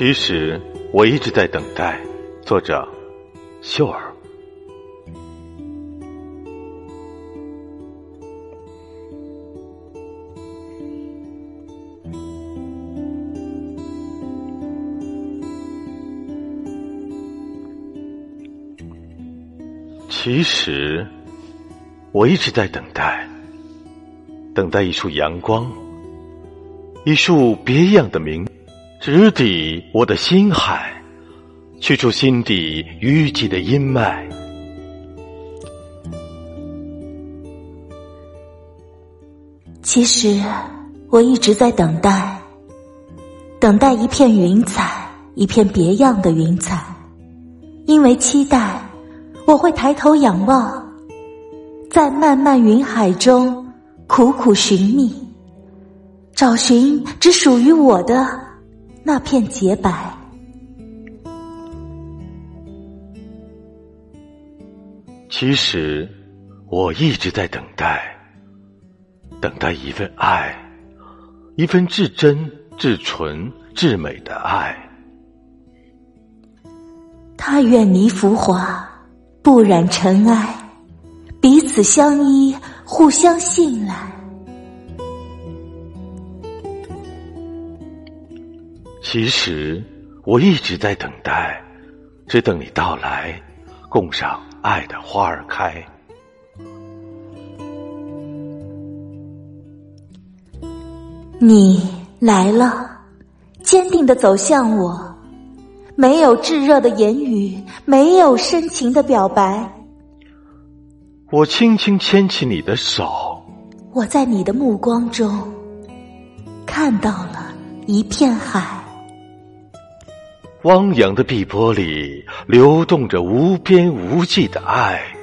其实我一直在等待。作者：秀儿。其实我一直在等待，等待一束阳光，一束别样的明。直抵我的心海，去除心底淤积的阴霾。其实我一直在等待，等待一片云彩，一片别样的云彩。因为期待，我会抬头仰望，在漫漫云海中苦苦寻觅，找寻只属于我的。那片洁白。其实，我一直在等待，等待一份爱，一份至真、至纯、至美的爱。他远离浮华，不染尘埃，彼此相依，互相信赖。其实我一直在等待，只等你到来，供上爱的花儿开。你来了，坚定的走向我，没有炙热的言语，没有深情的表白。我轻轻牵起你的手，我在你的目光中看到了一片海。汪洋的碧波里流动着无边无际的爱。